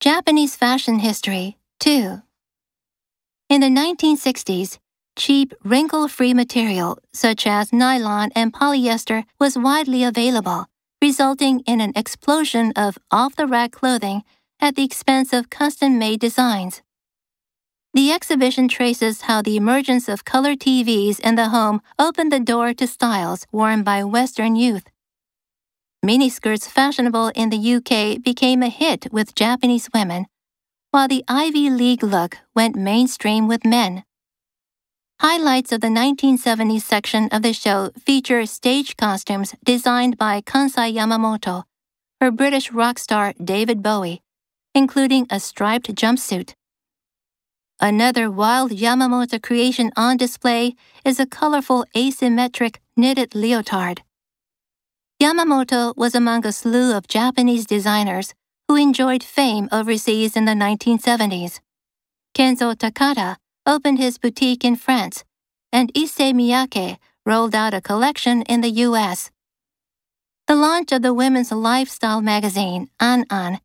Japanese Fashion History 2 In the 1960s, cheap, wrinkle free material such as nylon and polyester was widely available, resulting in an explosion of off the rack clothing at the expense of custom made designs. The exhibition traces how the emergence of color TVs in the home opened the door to styles worn by Western youth. Miniskirts fashionable in the UK became a hit with Japanese women, while the Ivy League look went mainstream with men. Highlights of the 1970s section of the show feature stage costumes designed by Kansai Yamamoto for British rock star David Bowie, including a striped jumpsuit. Another wild Yamamoto creation on display is a colorful asymmetric knitted leotard. Yamamoto was among a slew of Japanese designers who enjoyed fame overseas in the 1970s. Kenzo Takada opened his boutique in France, and Issey Miyake rolled out a collection in the US. The launch of the women's lifestyle magazine, An An,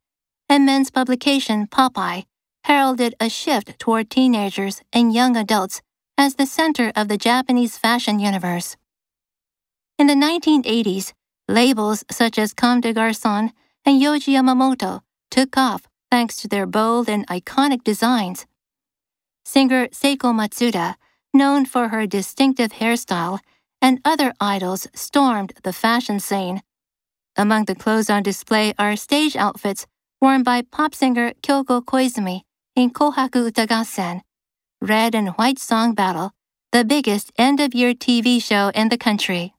and men's publication, Popeye, heralded a shift toward teenagers and young adults as the center of the Japanese fashion universe. In the 1980s, labels such as Comme des Garçons and Yoji Yamamoto took off thanks to their bold and iconic designs. Singer Seiko Matsuda, known for her distinctive hairstyle, and other idols stormed the fashion scene. Among the clothes on display are stage outfits worn by pop singer Kyoko Koizumi in Kohaku Utagassen, Red and White Song Battle, the biggest end of year TV show in the country.